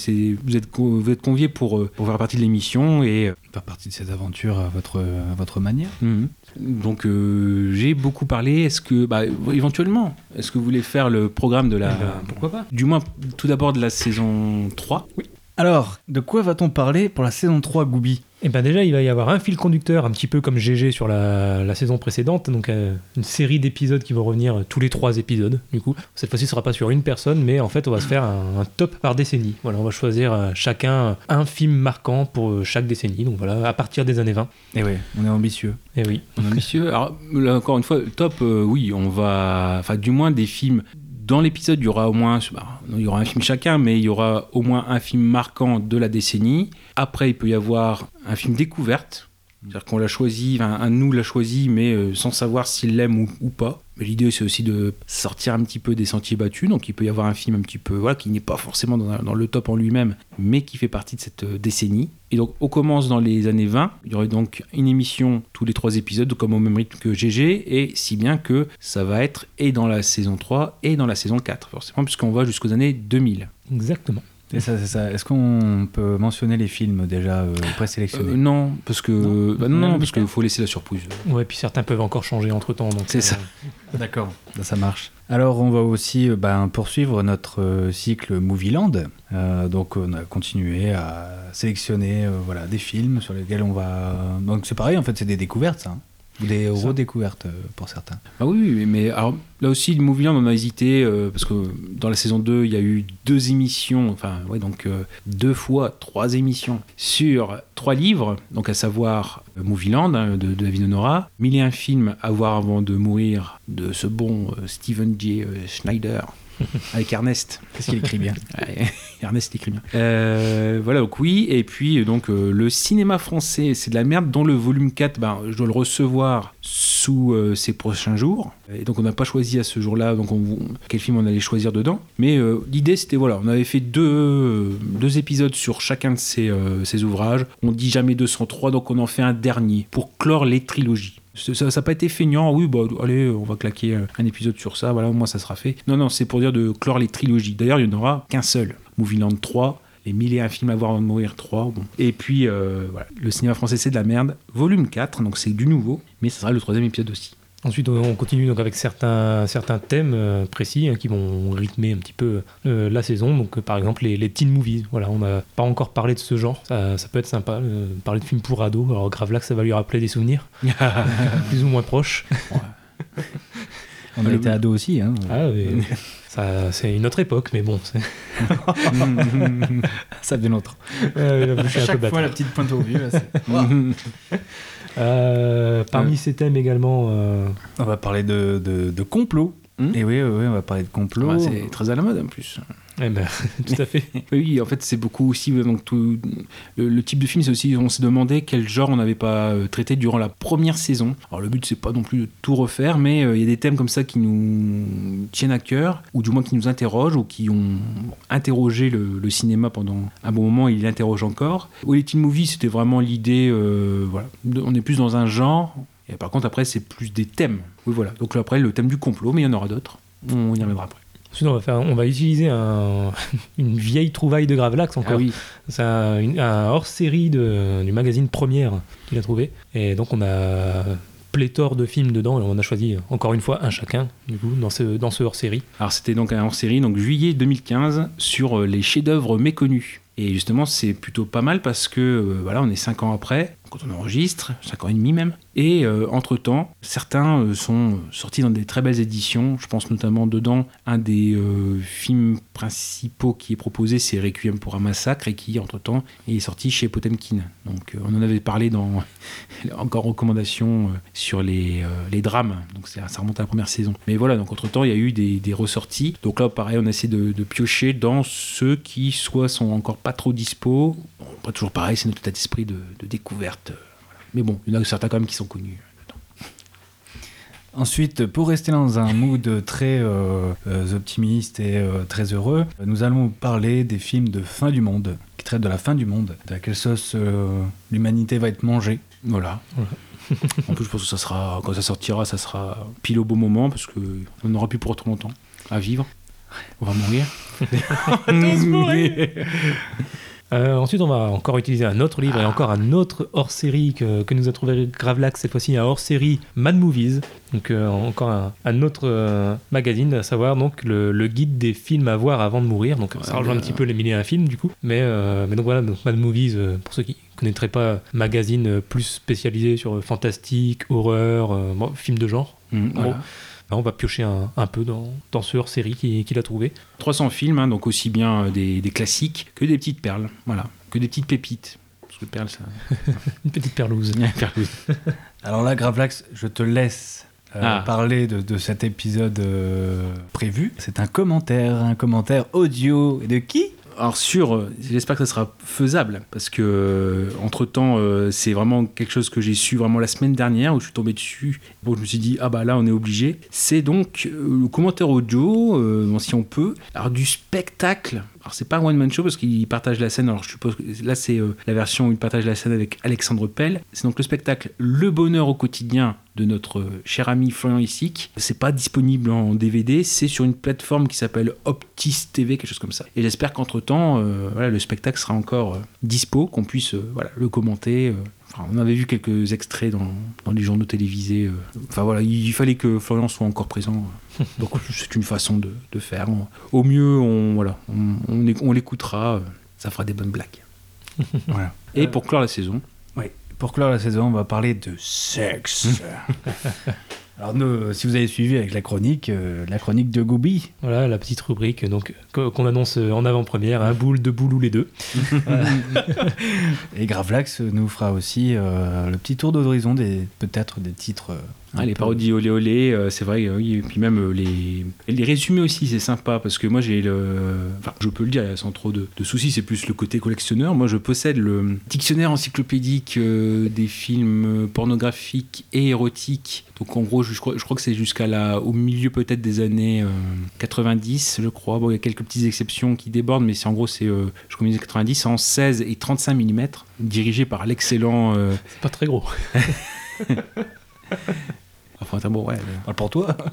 vous êtes, vous êtes conviés pour, euh, pour faire partie de l'émission et euh, Faire partie de cette aventure à votre, à votre manière. Mhm. Donc euh, j'ai beaucoup parlé. Est-ce que, bah, éventuellement, est-ce que vous voulez faire le programme de la, Eh ben, pourquoi pas du moins tout d'abord de la saison 3 Alors, de quoi va-t-on parler pour la saison 3, Goubi? Et ben déjà, il va y avoir un fil conducteur, un petit peu comme GG sur la, la saison précédente, donc euh, une série d'épisodes qui vont revenir euh, tous les trois épisodes. Du coup, cette fois-ci, ce sera pas sur une personne, mais en fait, on va se faire un, un top par décennie. Voilà, on va choisir euh, chacun un film marquant pour euh, chaque décennie. Donc voilà, à partir des années 20. Eh oui, on est ambitieux. Et oui. Monsieur, alors là encore une fois, top, euh, oui, on va, enfin du moins des films. Dans l'épisode, il y aura au moins, bah, il y aura un film chacun, mais il y aura au moins un film marquant de la décennie. Après, il peut y avoir un film découverte C'est-à-dire qu'on l'a choisi, enfin, un de nous l'a choisi, mais euh, sans savoir s'il l'aime ou, ou pas. Mais l'idée, c'est aussi de sortir un petit peu des sentiers battus. Donc, il peut y avoir un film un petit peu, voilà, qui n'est pas forcément dans, dans le top en lui-même, mais qui fait partie de cette euh, décennie. Et donc, on commence dans les années 20. Il y aurait donc une émission tous les trois épisodes, comme au même rythme que GG, et si bien que ça va être et dans la saison 3 et dans la saison 4, forcément, puisqu'on va jusqu'aux années 2000. Exactement. Et ça, c'est ça. Est-ce qu'on peut mentionner les films déjà euh, présélectionnés Euh, non, parce que Non. bah non, non, Même parce qu'il faut laisser la surprise. Ouais, puis certains peuvent encore changer entre temps. donc C'est euh, ça. D'accord, ça, ça marche. Alors, on va aussi euh, ben, poursuivre notre euh, cycle Movieland. Euh, donc, on a continué à sélectionner euh, voilà, des films sur lesquels on va. Donc, c'est pareil, en fait, c'est des découvertes, ça. hein. Des redécouvertes euh, pour certains. Ah oui, oui, mais alors, là aussi, le Movieland, on a hésité, euh, parce que dans la saison 2, il y a eu deux émissions, enfin, ouais, donc euh, deux fois trois émissions sur trois livres, donc à savoir euh, Movieland hein, de, de David Honora, Mille et un films à voir avant de mourir de ce bon Stephen J. Schneider. Avec Ernest. Qu'est-ce qu'il écrit bien Ernest écrit bien. Euh, voilà, donc oui. Et puis, donc, euh, le cinéma français, c'est de la merde, dont le volume 4, ben, je dois le recevoir sous euh, ces prochains jours. Et donc, on n'a pas choisi à ce jour-là donc on, quel film on allait choisir dedans. Mais euh, l'idée, c'était, voilà, on avait fait deux, euh, deux épisodes sur chacun de ces, euh, ces ouvrages. On dit jamais 203, donc on en fait un dernier pour clore les trilogies. Ça n'a pas été feignant, oui, bah allez, on va claquer un épisode sur ça, voilà, au moins ça sera fait. Non, non, c'est pour dire de clore les trilogies. D'ailleurs, il n'y en aura qu'un seul. Movieland 3, les mille et un films à voir avant de mourir 3. Bon. Et puis, euh, voilà, le cinéma français, c'est de la merde. Volume 4, donc c'est du nouveau, mais ça sera le troisième épisode aussi. Ensuite, on continue donc avec certains, certains thèmes euh, précis hein, qui vont rythmer un petit peu euh, la saison. Donc, euh, par exemple, les, les teen movies. Voilà, on n'a pas encore parlé de ce genre. Ça, ça peut être sympa. euh, parler de films pour ados. Alors, grave là que ça va lui rappeler des souvenirs plus ou moins proches. On a été ados aussi. Hein. Ah, mais c'est une autre époque, mais bon, c'est- Ça devient l'autre. euh, je suis un peu bâtard. la petite pointe au vieux. Euh, parmi ces thèmes également, euh, On va parler de, de, de complot. Hmm Et oui, oui, oui, on va parler de complot. Ouais, c'est très à la mode en plus. Eh ben, tout à fait. Oui, en fait, c'est beaucoup aussi. euh, Donc, le, type de film, c'est aussi. On s'est demandé quel genre on n'avait pas euh, traité durant la première saison. Alors, le but, c'est pas non plus de tout refaire, mais euh, il y a des thèmes comme ça qui nous tiennent à cœur, ou du moins qui nous interrogent, ou qui ont interrogé le, cinéma pendant un bon moment, et ils l'interrogent encore. Les teen movies, c'était vraiment l'idée. voilà, on est plus dans un genre. Et par contre, après, c'est plus des thèmes. Oui, voilà. Donc, après, le thème du complot, mais il y en aura d'autres. On y reviendra après. Ensuite, on va, faire, on va utiliser un- une vieille trouvaille de Gravelax encore. Ah oui. C'est un, hors-série du magazine Première qu'il a trouvé. Et donc, on a pléthore de films dedans et on a choisi encore une fois un chacun, du coup, dans ce, dans ce hors-série. Alors c'était donc un hors-série, donc juillet 2015, sur euh, les chefs-d'œuvre méconnus. Et justement, c'est plutôt pas mal parce que euh, voilà, on est cinq ans après, quand on enregistre, cinq ans et demi même. Et euh, entre-temps, certains euh, sont sortis dans des très belles éditions. Je pense notamment dedans, un des euh, films principaux qui est proposé, c'est Requiem pour un massacre, et qui, entre-temps, est sorti chez Potemkin. Donc euh, on en avait parlé dans encore recommandation euh, sur les, euh, les drames. Donc ça remonte à la première saison. Mais voilà, donc entre-temps, il y a eu des, des ressorties. Donc là, pareil, on essaie de, de piocher dans ceux qui soit sont encore pas trop dispo. Bon, pas toujours pareil, c'est notre état d'esprit de, de découverte. euh, voilà. Mais bon, il y en a certains quand même qui sont connus. Ensuite, pour rester dans un mood très euh, euh, optimiste et euh, très heureux, nous allons parler des films de fin du monde, qui traitent de la fin du monde, de à quelle sauce euh, l'humanité va être mangée. Voilà. en plus, je pense que ça sera, quand ça sortira, ça sera pile au bon moment parce que on n'aura plus pour trop longtemps à vivre. On va mourir. Euh, ensuite, on va encore utiliser un autre livre et encore un autre hors-série que, que nous a trouvé Gravelax, cette fois-ci un hors-série Mad Movies. Donc, euh, encore un, un autre euh, magazine, à savoir donc le, le guide des films à voir avant de mourir. Donc, ça rejoint un petit peu les milliers un film, du coup. Mais, mais donc voilà, donc Mad Movies, pour ceux qui connaîtraient pas, magazine plus spécialisé sur fantastique, horreur, bon, films de genre. Mm, voilà. Bon. On va piocher un, un peu dans, dans ce hors-série qu'il qu'il a trouvé. 300 films, hein, donc aussi bien euh, des, des classiques que des petites perles. Voilà, que des petites pépites. Parce que perles, ça. Une petite perlouse. Perles. Alors là, Gravelax, je te laisse euh, Ah. parler de, de cet épisode euh, prévu. C'est un commentaire, un commentaire audio. Et de qui Alors sur, euh, j'espère que ça sera faisable parce que entre temps, c'est vraiment quelque chose que j'ai su vraiment la semaine dernière où je suis tombé dessus. Bon, je me suis dit ah bah là on est obligé. C'est donc euh, le commentaire audio, euh, si on peut, alors du spectacle. Alors c'est pas un one man show parce qu'il partage la scène. Alors je suppose que là c'est euh, la version où il partage la scène avec Alexandre Pell. C'est donc le spectacle Le bonheur au quotidien de notre euh, cher ami Florian Issic. C'est pas disponible en DVD, c'est sur une plateforme qui s'appelle Optis TV, quelque chose comme ça. Et j'espère qu'entre temps, voilà, le spectacle sera encore euh, dispo, qu'on puisse euh, le commenter. Enfin, on avait vu quelques extraits dans, dans les journaux télévisés. euh. Enfin voilà, il fallait que Florian soit encore présent. Donc c'est une façon de, de faire. Au mieux, on, voilà, on, on, éc- on l'écoutera, euh, ça fera des bonnes blagues. Voilà. Et pour clore la saison, Oui. Pour clore la saison, on va parler de sexe. Alors, nous, si vous avez suivi avec la chronique, euh, la chronique de Gobi, Voilà la petite rubrique donc qu'on annonce en avant-première, un boule, deux boules ou les deux. et Gravelax nous fera aussi euh, le petit tour d'horizon des peut-être des titres. Euh, Ah, les parodies olé olé, euh, c'est vrai, euh, oui, et puis même euh, les, les résumés aussi, c'est sympa parce que moi j'ai le. Enfin, je peux le dire sans trop de, de soucis, c'est plus le côté collectionneur. Moi je possède le dictionnaire encyclopédique euh, des films euh, pornographiques et érotiques. Donc en gros, je, je crois, je crois que c'est jusqu'à la, au milieu peut-être des années euh, 90, je crois. Bon, il y a quelques petites exceptions qui débordent, mais c'est en gros, c'est, euh, je crois, 90 en 16 et 35 mm, dirigé par l'excellent. euh, C'est pas très gros. enfin, bon, ouais. Parle pour toi.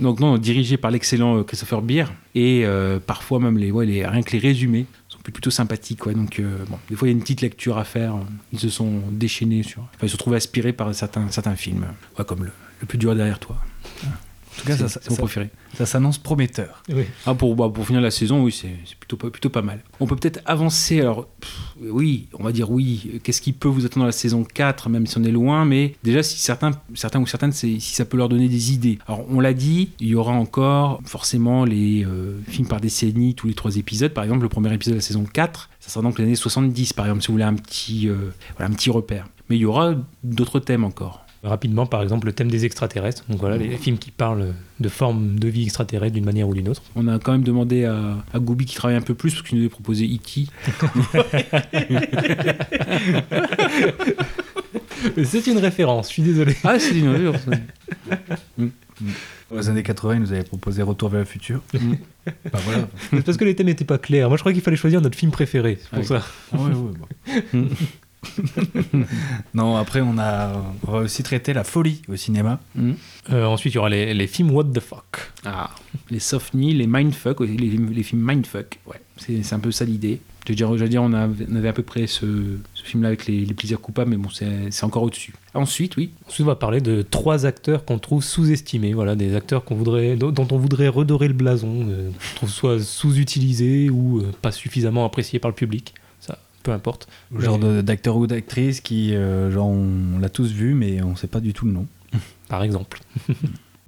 Donc non, dirigé par l'excellent euh, Christopher Beer et euh, parfois même les, ouais, les rien que les résumés sont plutôt sympathiques. Ouais. Donc euh, bon, des fois il y a une petite lecture à faire. Ils se sont déchaînés sur, enfin, ils se trouvent aspirés par certains certains films, ouais, comme le, le plus dur derrière toi. En tout cas, ça, mon préféré. ça s'annonce prometteur. Oui. Ah, pour, bah, pour finir la saison, oui, c'est plutôt, pas- plutôt pas mal. On peut peut-être avancer, alors, pff, oui, on va dire oui, qu'est-ce qui peut vous attendre dans la saison 4, même si on est loin, mais déjà, si certains, certains ou certaines, si ça peut leur donner des idées. Alors, on l'a dit, il y aura encore forcément les euh, films par décennie, tous les trois épisodes. Par exemple, le premier épisode de la saison 4, ça sera donc l'année 70, par exemple, si vous voulez un petit, euh, voilà, un petit repère. Mais il y aura d'autres thèmes encore. Rapidement, par exemple, le thème des extraterrestres. Donc voilà, les films qui parlent de formes de vie extraterrestre d'une manière ou d'une autre. On a quand même demandé à, à Gooby qui travaille un peu plus, parce qu'il nous avait proposé E.T. C'est une référence, je suis désolé. Ah, c'est une revue, Dans les années 80, il nous avait proposé Retour vers le futur. Mm. bah voilà. Parce que les thèmes n'étaient pas clairs. Moi, je crois qu'il fallait choisir notre film préféré. C'est pour Ah oui. ça. Ah ouais, ouais, bon. non, après, on, a, on va aussi traiter la folie au cinéma. Euh, ensuite, il y aura les, les films What the fuck. Ah, les soft knee, les mindfuck, aussi, les, les films mindfuck, ouais, c'est c'est un peu ça l'idée. Je veux dire, je veux dire on, avait, on avait à peu près ce, ce film-là avec les, les plaisirs coupables, mais bon, c'est encore au-dessus. Ensuite, oui, Ensuite, on va parler de trois acteurs qu'on trouve sous-estimés. Voilà, des acteurs qu'on voudrait, dont dont on voudrait redorer le blason, euh, qu'on trouve soit sous-utilisés ou euh, pas suffisamment appréciés par le public. Peu importe. Le genre d'acteur ou d'actrice qui, euh, genre, on, l'a tous vu, mais on sait pas du tout le nom. Par exemple.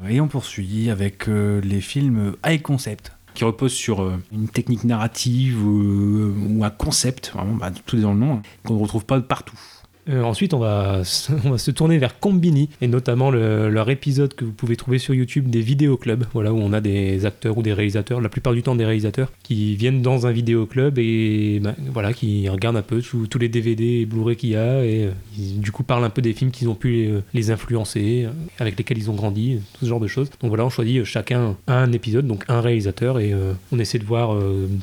Et on poursuit avec euh, les films high concept. qui repose sur euh, une technique narrative ou un concept, vraiment, bah, tout est dans le nom, hein, qu'on ne retrouve pas partout. Euh, ensuite, on va, on va se tourner vers Combini et notamment le- leur épisode que vous pouvez trouver sur YouTube des vidéoclubs, voilà où on a des acteurs ou des réalisateurs, la plupart du temps des réalisateurs, qui viennent dans un vidéoclub et bah, voilà qui regardent un peu tous les DVD et Blu-ray qu'il y a et euh, du coup parlent un peu des films qu'ils ont pu euh, les influencer, euh, avec lesquels ils ont grandi, tout ce genre de choses. Donc voilà, on choisit chacun un épisode, donc un réalisateur et on essaie de voir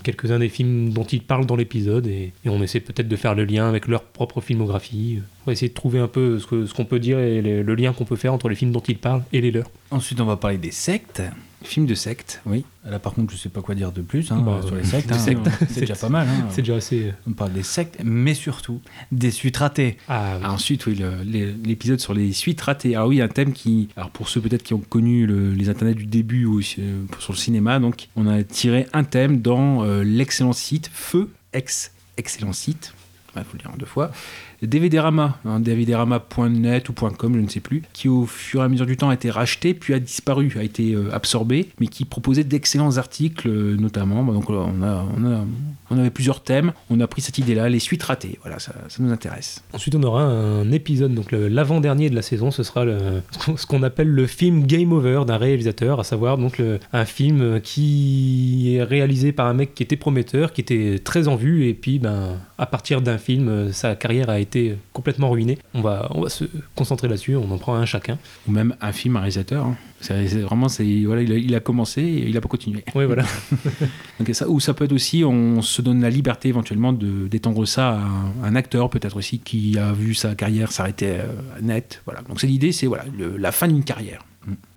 quelques-uns des films dont ils parlent dans l'épisode et on essaie peut-être de faire le lien avec leur propre filmographie. On va essayer de trouver un peu ce que- ce qu'on peut dire et les- le lien qu'on peut faire entre les films dont ils parlent et les leurs. Ensuite, on va parler des sectes. Film de secte, oui. Là, par contre, je sais pas quoi dire de plus hein, Bah, sur les euh, sectes. hein. sectes. C'est déjà pas mal. hein. C'est déjà assez. On parle des sectes, mais surtout des suites ratées. Ah, oui. Ah, ensuite, oui, l'épisode sur les suites ratées. Alors oui, un thème qui, alors pour ceux peut-être qui ont connu le- les internets du début ou euh, sur le cinéma, donc on a tiré un thème dans euh, l'excellent site Feu, ex excellent site, il faut le dire en deux fois. DVDrama, hein, dvdrama.net ou .com, je ne sais plus, qui au fur et à mesure du temps a été racheté, puis a disparu, a été euh, absorbé, mais qui proposait d'excellents articles, euh, notamment. Donc on, a, on, a, on, avait plusieurs thèmes, on a pris cette idée-là, les suites ratées, voilà, ça, ça, nous intéresse. Ensuite, on aura un épisode, donc l'avant-dernier de la saison, ce sera ce qu'on appelle le film Game Over d'un réalisateur, à savoir donc un film qui est réalisé par un mec qui était prometteur, qui était très en vue, et puis ben, à partir d'un film, sa carrière a été été complètement ruiné. On va, on va se concentrer là-dessus, on en prend un chacun. Ou même un film, un réalisateur. Hein. C'est, vraiment, c'est, voilà, il a, il, a, commencé et il n'a pas continué. Oui, voilà. Donc, ça, ou ça peut être aussi, on se donne la liberté éventuellement de, d'étendre ça à un, acteur, peut-être aussi, qui a vu sa carrière s'arrêter euh, net. Voilà. Donc c'est l'idée, c'est voilà, la fin d'une carrière.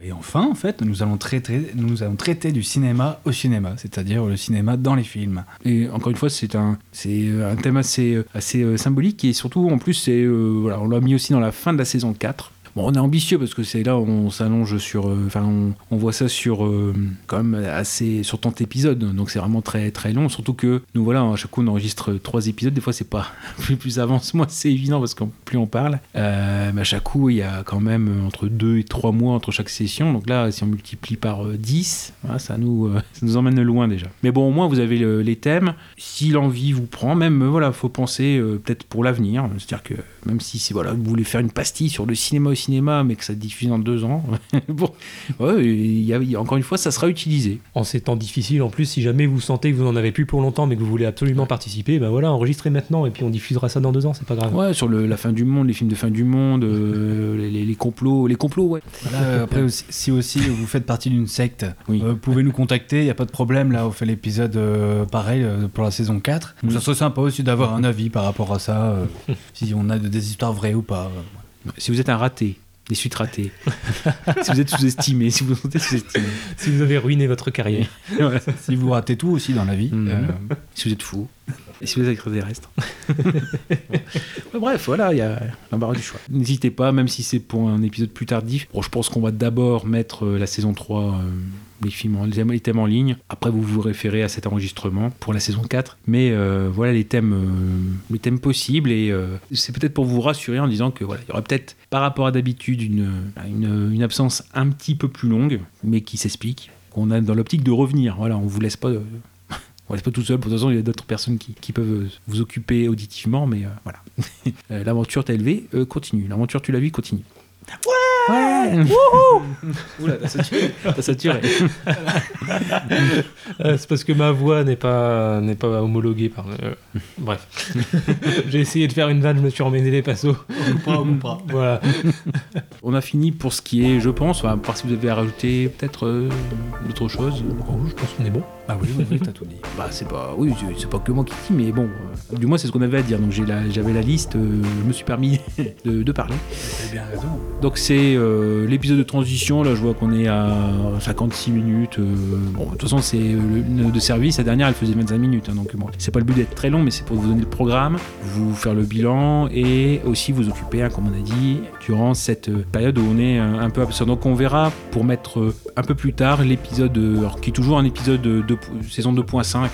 Et enfin, en fait, nous allons traiter, nous allons traiter du cinéma au cinéma, c'est-à-dire le cinéma dans les films. Et encore une fois, c'est un, c'est un thème assez, assez euh, symbolique et surtout, en plus, c'est, euh, voilà, on l'a mis aussi dans la fin de la saison 4. Bon, on est ambitieux parce que c'est là on s'allonge sur. Euh, enfin, on, voit ça sur euh, quand même assez sur tant d'épisodes, donc c'est vraiment très très long. Surtout que nous voilà, à chaque coup on enregistre trois épisodes. Des fois c'est pas plus plus avance, moi c'est évident parce que plus on parle, euh, à chaque coup il y a quand même entre deux et trois mois entre chaque session. Donc là, si on multiplie par 10, ça nous ça nous emmène loin déjà. Mais bon, au moins vous avez les thèmes. Si l'envie vous prend, même voilà, faut penser peut-être pour l'avenir. C'est-à-dire que même si voilà, vous voulez faire une pastille sur le cinéma cinéma, mais que ça diffuse dans deux ans, bon, ouais, y a, encore une fois, ça sera utilisé. En ces temps difficiles, en plus, si jamais vous sentez que vous n'en avez plus pour longtemps, mais que vous voulez absolument participer, ben voilà, enregistrez maintenant et puis on diffusera ça dans deux ans, c'est pas grave. Ouais, sur le, la fin du monde, les films de fin du monde, euh, les, complots, les complots, ouais. Voilà, après, aussi, si aussi vous faites partie d'une secte, oui. Euh, vous pouvez nous contacter, il n'y a pas de problème. Là, on fait l'épisode euh, pareil pour la saison 4. Donc, ça serait sympa aussi d'avoir un avis par rapport à ça, si on a des histoires vraies ou pas. Si vous êtes un raté, des suites ratées, si vous êtes sous-estimé, si vous vous sous-estimé, si vous avez ruiné votre carrière, si vous ratez tout aussi dans la vie, mhm. euh, si vous êtes fou, et si vous êtes extraterrestre. Bref, voilà, il y a l'embarras du choix. N'hésitez pas, même si c'est pour un épisode plus tardif. Bon, je pense qu'on va d'abord mettre euh, la saison 3 les films, les thèmes en ligne. Après, vous vous référez à cet enregistrement pour la saison 4. Mais euh, voilà les thèmes, euh, les thèmes possibles. Et euh, c'est peut-être pour vous rassurer en disant que voilà, il y aurait peut-être, par rapport à d'habitude, une, une, absence un petit peu plus longue, mais qui s'explique. Qu'on a dans l'optique de revenir. Voilà, on vous laisse pas. on pas tout seul. Pour toute façon, il y a d'autres personnes qui, qui, peuvent vous occuper auditivement, mais voilà. L'aventure t'a élevé, continue. L'aventure, tu l'as vu, continue. Ouais Ouais Oula, t'as saturé. T'as saturé. Euh, c'est parce que ma voix n'est pas, n'est pas homologuée par. Euh, bref. J'ai essayé de faire une vanne, je me suis emmêlé les passos. On pas. Voilà. On a fini pour ce qui est, je pense, à part si vous avez à rajouter peut-être euh, autre chose. Oh, je pense qu'on est bon. Ah oui, oui, oui t'as tout dit. Bah, c'est pas, oui, c'est pas que moi qui dis, mais bon, du moins c'est ce qu'on avait à dire. Donc j'avais la, liste, je me suis permis de, de parler. T'avais bien raison. Donc c'est euh, l'épisode de transition, là je vois qu'on est à 56 minutes. Euh, bon, de toute façon, c'est le, de service, la dernière elle faisait 25 minutes, hein, donc bon, c'est pas le but d'être très long, mais c'est pour vous donner le programme, vous faire le bilan et aussi vous occuper, hein, comme on a dit, durant cette période où on est un, peu absent. Donc on verra pour mettre un peu plus tard l'épisode, qui est toujours un épisode de, saison 2.5, hein,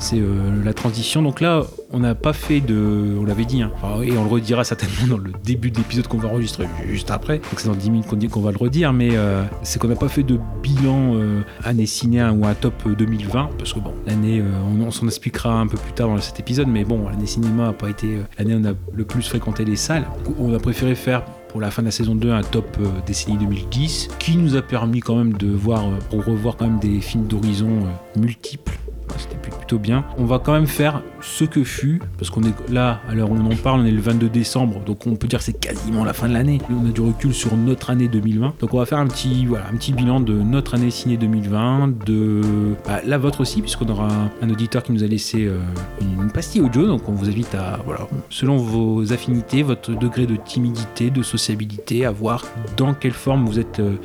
c'est euh, la transition. Donc là, on n'a pas fait de. On l'avait dit, hein. et on le redira certainement dans le début de l'épisode qu'on va enregistrer juste après. Donc c'est dans 10 minutes qu'on qu'on va le redire, mais euh, c'est qu'on n'a pas fait de bilan euh, année ciné ou un top 2020, parce que bon, l'année, euh, on, s'en expliquera un peu plus tard dans cet épisode, mais bon, l'année cinéma n'a pas été l'année où on a le plus fréquenté les salles. On a préféré faire pour la fin de la saison 2 un top décennie 2010 qui nous a permis quand même de voir, pour revoir quand même des films d'horizon multiples c'était plutôt bien. On va quand même faire ce que fut, parce qu'on est là, à l'heure où on en parle, on est le 22 décembre, donc on peut dire c'est quasiment la fin de l'année. On a du recul sur notre année 2020. Donc on va faire un petit, voilà, un petit bilan de notre année signée 2020, de bah, la vôtre aussi, puisqu'on aura un, auditeur qui nous a laissé euh, une, pastille audio, donc on vous invite à, voilà, selon vos affinités, votre degré de timidité, de sociabilité, à voir dans quelle forme vous êtes euh,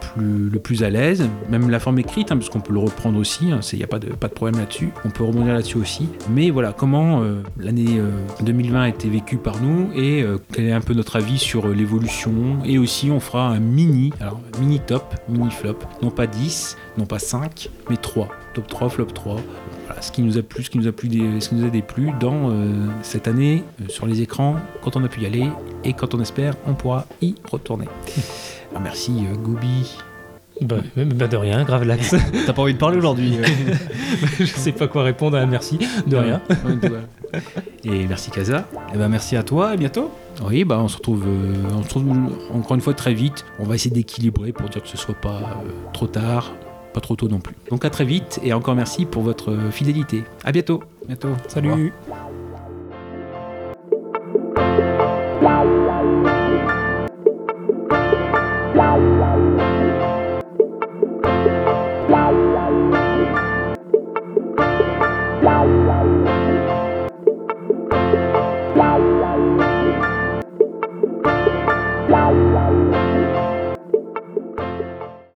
plus, le plus à l'aise, même la forme écrite, hein, parce qu'on peut le reprendre aussi, il hein, n'y a pas de, pas de problème là-dessus. On peut rebondir là-dessus aussi. Mais voilà, comment euh, l'année euh, 2020 a été vécue par nous et euh, quel est un peu notre avis sur euh, l'évolution? Et aussi, on fera un mini, alors mini top, mini flop, non pas 10, non pas 5, mais 3. Top 3, flop 3. Voilà, ce qui nous a plu, ce qui nous a plu, ce qui nous a déplu dans euh, cette année euh, sur les écrans, quand on a pu y aller et quand on espère, on pourra y retourner. Alors, merci euh, Gobi. Bah, bah, de rien, grave lax. T'as pas envie de parler aujourd'hui euh je sais pas quoi répondre à un merci. De rien. Et merci Kaza. Eh ben merci à toi, à bientôt. Oui, bah on se retrouve, euh, on se retrouve encore une fois très vite. On va essayer d'équilibrer pour dire que ce soit pas euh, trop tard, pas trop tôt non plus. Donc à très vite et encore merci pour votre euh, fidélité. À bientôt. Bientôt. Salut.